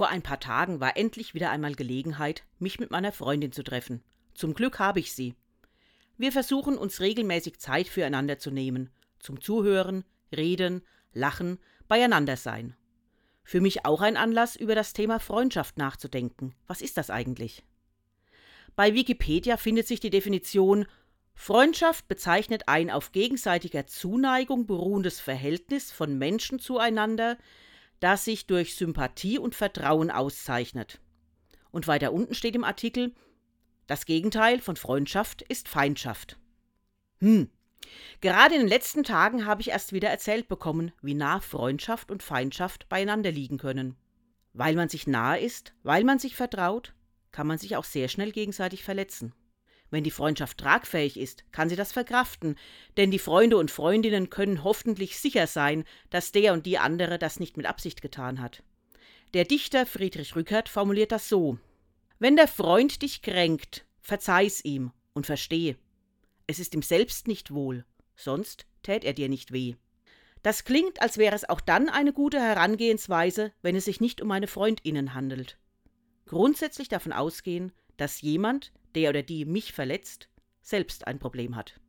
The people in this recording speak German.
Vor ein paar Tagen war endlich wieder einmal Gelegenheit, mich mit meiner Freundin zu treffen. Zum Glück habe ich sie. Wir versuchen uns regelmäßig Zeit füreinander zu nehmen, zum Zuhören, Reden, Lachen, beieinander sein. Für mich auch ein Anlass, über das Thema Freundschaft nachzudenken. Was ist das eigentlich? Bei Wikipedia findet sich die Definition Freundschaft bezeichnet ein auf gegenseitiger Zuneigung beruhendes Verhältnis von Menschen zueinander, das sich durch Sympathie und Vertrauen auszeichnet. Und weiter unten steht im Artikel, das Gegenteil von Freundschaft ist Feindschaft. Hm. Gerade in den letzten Tagen habe ich erst wieder erzählt bekommen, wie nah Freundschaft und Feindschaft beieinander liegen können. Weil man sich nahe ist, weil man sich vertraut, kann man sich auch sehr schnell gegenseitig verletzen. Wenn die Freundschaft tragfähig ist, kann sie das verkraften, denn die Freunde und Freundinnen können hoffentlich sicher sein, dass der und die andere das nicht mit Absicht getan hat. Der Dichter Friedrich Rückert formuliert das so: Wenn der Freund dich kränkt, verzeih's ihm und versteh. Es ist ihm selbst nicht wohl, sonst tät er dir nicht weh. Das klingt, als wäre es auch dann eine gute Herangehensweise, wenn es sich nicht um eine Freundinnen handelt. Grundsätzlich davon ausgehen, dass jemand, der oder die mich verletzt, selbst ein Problem hat.